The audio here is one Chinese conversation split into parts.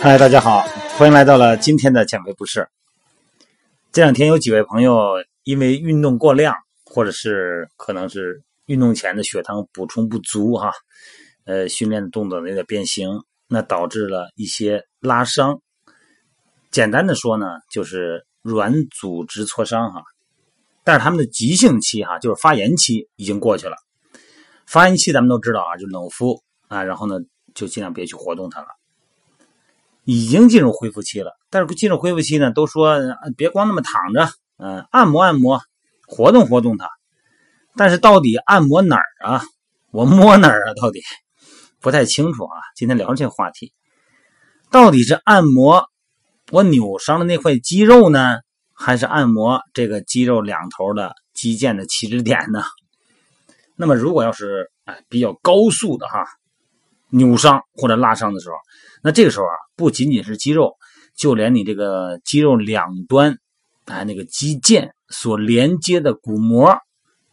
嗨，大家好，欢迎来到了今天的减肥不是。这两天有几位朋友因为运动过量，或者是可能是运动前的血糖补充不足哈、呃，训练的动作有点变形，那导致了一些拉伤。简单的说呢，就是软组织挫伤哈。但是他们的急性期哈，就是发炎期已经过去了。发炎期咱们都知道啊，就冷敷啊，然后呢就尽量别去活动它了。已经进入恢复期了，但是进入恢复期呢，都说别光那么躺着，嗯、按摩按摩，活动活动它。但是到底按摩哪儿啊？我摸哪儿啊？到底不太清楚啊。今天聊这个话题，到底是按摩我扭伤的那块肌肉呢，还是按摩这个肌肉两头的肌腱的起止点呢？那么如果要是哎比较高速的哈扭伤或者拉伤的时候，那这个时候啊，不仅仅是肌肉，就连你这个肌肉两端，哎，那个肌腱所连接的骨膜，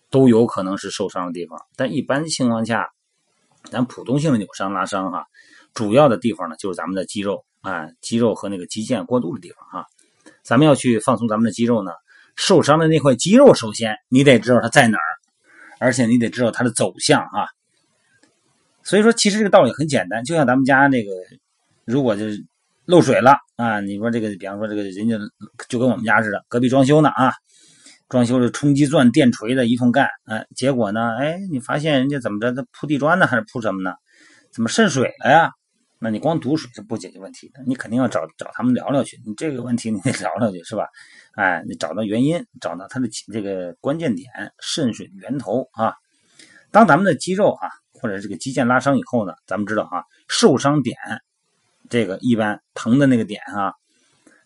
都有可能是受伤的地方。但一般情况下，咱普通性的扭伤、拉伤哈，主要的地方呢，就是咱们的肌肉啊、肌肉和那个肌腱过渡的地方哈。咱们要去放松咱们的肌肉呢，受伤的那块肌肉，首先你得知道它在哪儿，而且你得知道它的走向啊。所以说，其实这个道理很简单，就像咱们家那个，如果就是漏水了啊，你说这个，比方说这个人家就跟我们家似的，隔壁装修呢啊，装修的冲击钻、电锤的一通干，哎，结果呢，哎，你发现人家怎么着，他铺地砖呢，还是铺什么呢？怎么渗水了呀？那你光堵水是不解决问题的，你肯定要找找他们聊聊去，你这个问题你得聊聊去，是吧？哎，你找到原因，找到它的这个关键点，渗水源头啊。当咱们的肌肉啊，或者这个肌腱拉伤以后呢，咱们知道啊，受伤点这个一般疼的那个点啊，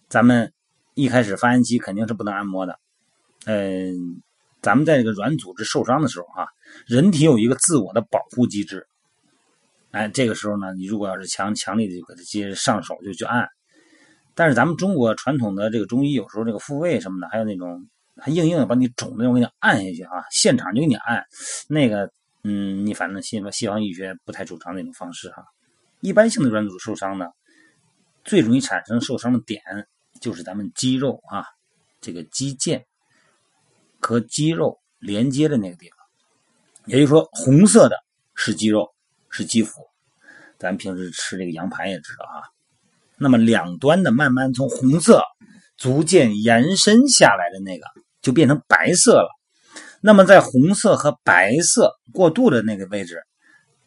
咱们一开始发炎期肯定是不能按摩的。嗯，咱们在这个软组织受伤的时候啊、人体有一个自我的保护机制。哎，这个时候呢，你如果要是强强力的就给它接上手就去按，但是咱们中国传统的这个中医有时候这个复位什么的，还有那种还硬硬的把你肿的那种给你按下去啊，现场就给你按，那个嗯，你反正西方西方医学不太主张那种方式哈。一般性的软组织受伤呢，最容易产生受伤的点就是咱们肌肉啊，这个肌腱和肌肉连接的那个地方，也就是说，红色的是肌肉，是肌肤。咱平时吃这个羊排也知道啊。那么两端的慢慢从红色逐渐延伸下来的那个，就变成白色了。那么在红色和白色过渡的那个位置，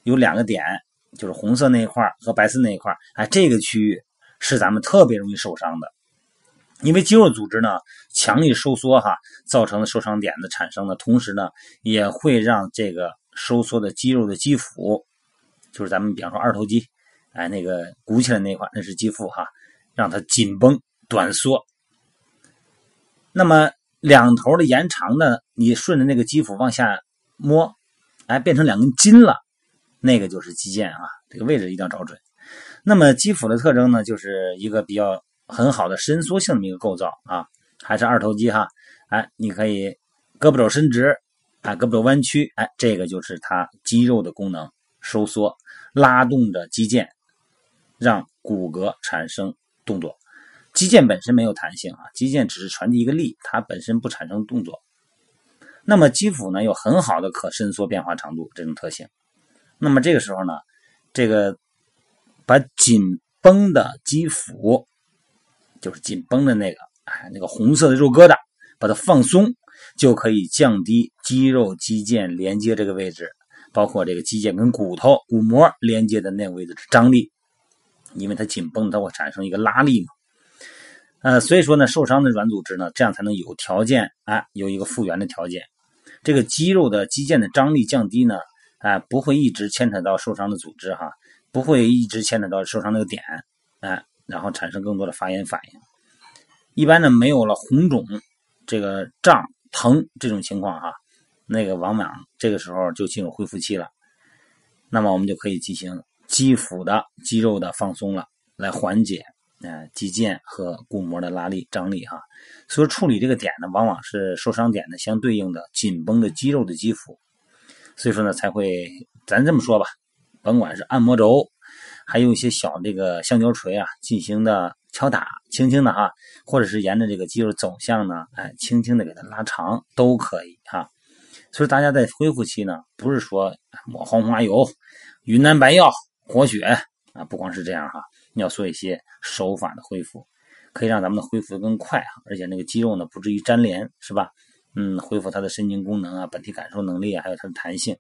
有两个点，就是红色那一块和白色那一块，哎，这个区域是咱们特别容易受伤的，因为肌肉组织呢强力收缩哈，造成的受伤点的产生呢，同时呢也会让这个收缩的肌肉的肌腹，就是咱们比方说二头肌，哎，那个鼓起来那块，那是肌腹哈，让它紧绷短缩。那么两头的延长呢，你顺着那个肌腹往下摸，哎，变成两根筋了，那个就是肌腱啊，这个位置一定要找准。那么肌腹的特征呢，就是一个比较很好的伸缩性的一个构造啊，还是二头肌哈，哎，你可以胳膊肘伸直，啊，胳膊肘弯曲，哎，这个就是它肌肉的功能，收缩，拉动着肌腱，让骨骼产生动作。肌腱本身没有弹性啊，肌腱只是传递一个力，它本身不产生动作。那么肌腹呢，有很好的可伸缩变化长度这种特性。那么这个时候呢，这个把紧绷的肌腹，就是紧绷的那个，哎，那个红色的肉疙瘩，把它放松，就可以降低肌肉肌腱连接这个位置，包括这个肌腱跟骨头骨膜连接的那个位置的张力，因为它紧绷，它会产生一个拉力嘛。呃，所以说呢，受伤的软组织呢，这样才能有条件啊，有一个复原的条件。这个肌肉的肌腱的张力降低呢，啊，不会一直牵扯到受伤的组织哈，不会一直牵扯到受伤那个点，啊，然后产生更多的发炎反应。一般呢，没有了红肿、这个胀、疼这种情况哈，那个往往这个时候就进入恢复期了。那么我们就可以进行肌腹的肌肉的放松了，来缓解呃肌腱和骨膜的拉力张力哈。所以处理这个点呢，往往是受伤点的相对应的紧绷的肌肉的肌腹。所以说呢，才会咱这么说吧，甭管是按摩轴，还有一些小这个橡胶锤啊，进行的敲打，轻轻的哈，或者是沿着这个肌肉走向呢，哎，轻轻的给它拉长都可以哈。所以大家在恢复期呢，不是说抹黄花油、云南白药、活血啊，不光是这样哈，你要做一些手法的恢复，可以让咱们的恢复的更快哈，而且那个肌肉呢不至于粘连，是吧？嗯，恢复它的神经功能啊，本体感受能力啊，还有它的弹性。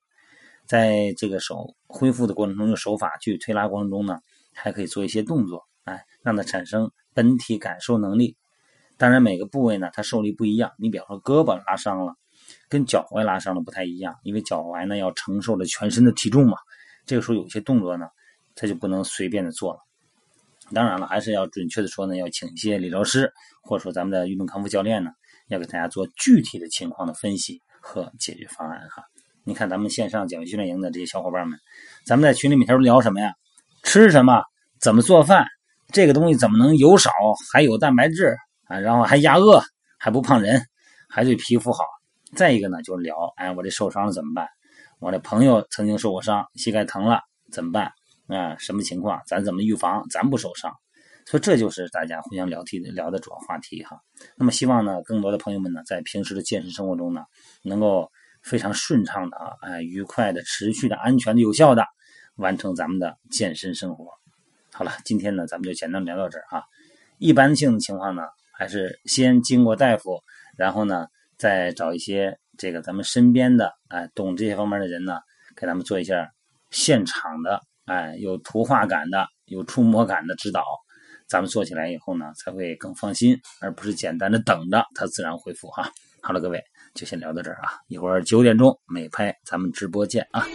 在这个手恢复的过程中，用手法去推拉过程中呢，还可以做一些动作，哎，让它产生本体感受能力。当然，每个部位呢，它受力不一样。你比方说胳膊拉伤了，跟脚踝拉伤了不太一样，因为脚踝呢要承受着全身的体重嘛。这个时候有些动作呢，它就不能随便的做了。当然了，还是要准确的说呢，要请一些理疗师，或者说咱们的运动康复教练呢。要给大家做具体的情况的分析和解决方案哈。你看咱们线上减肥训练营的这些小伙伴们，咱们在群里每天都聊什么呀？吃什么？怎么做饭？这个东西怎么能油少还有蛋白质啊？然后还压饿，还不胖人，还对皮肤好。再一个呢，就是聊哎，我这受伤了怎么办？我的朋友曾经受过伤，膝盖疼了怎么办？啊，什么情况？咱怎么预防？咱不受伤？所以这就是大家互相聊天聊的主要话题哈。那么希望呢，更多的朋友们呢，在平时的健身生活中呢，能够非常顺畅的啊，哎，愉快的、持续的、安全的、有效的完成咱们的健身生活。好了，今天呢，咱们就简单聊到这儿啊。一般性的情况呢，还是先经过大夫，然后呢，再找一些这个咱们身边的哎懂这些方面的人呢，给咱们做一下现场的哎有图画感的、有触摸感的指导。咱们做起来以后呢，才会更放心，而不是简单的等着它自然恢复哈。好了，各位就先聊到这儿啊，一会儿九点钟美拍咱们直播见啊。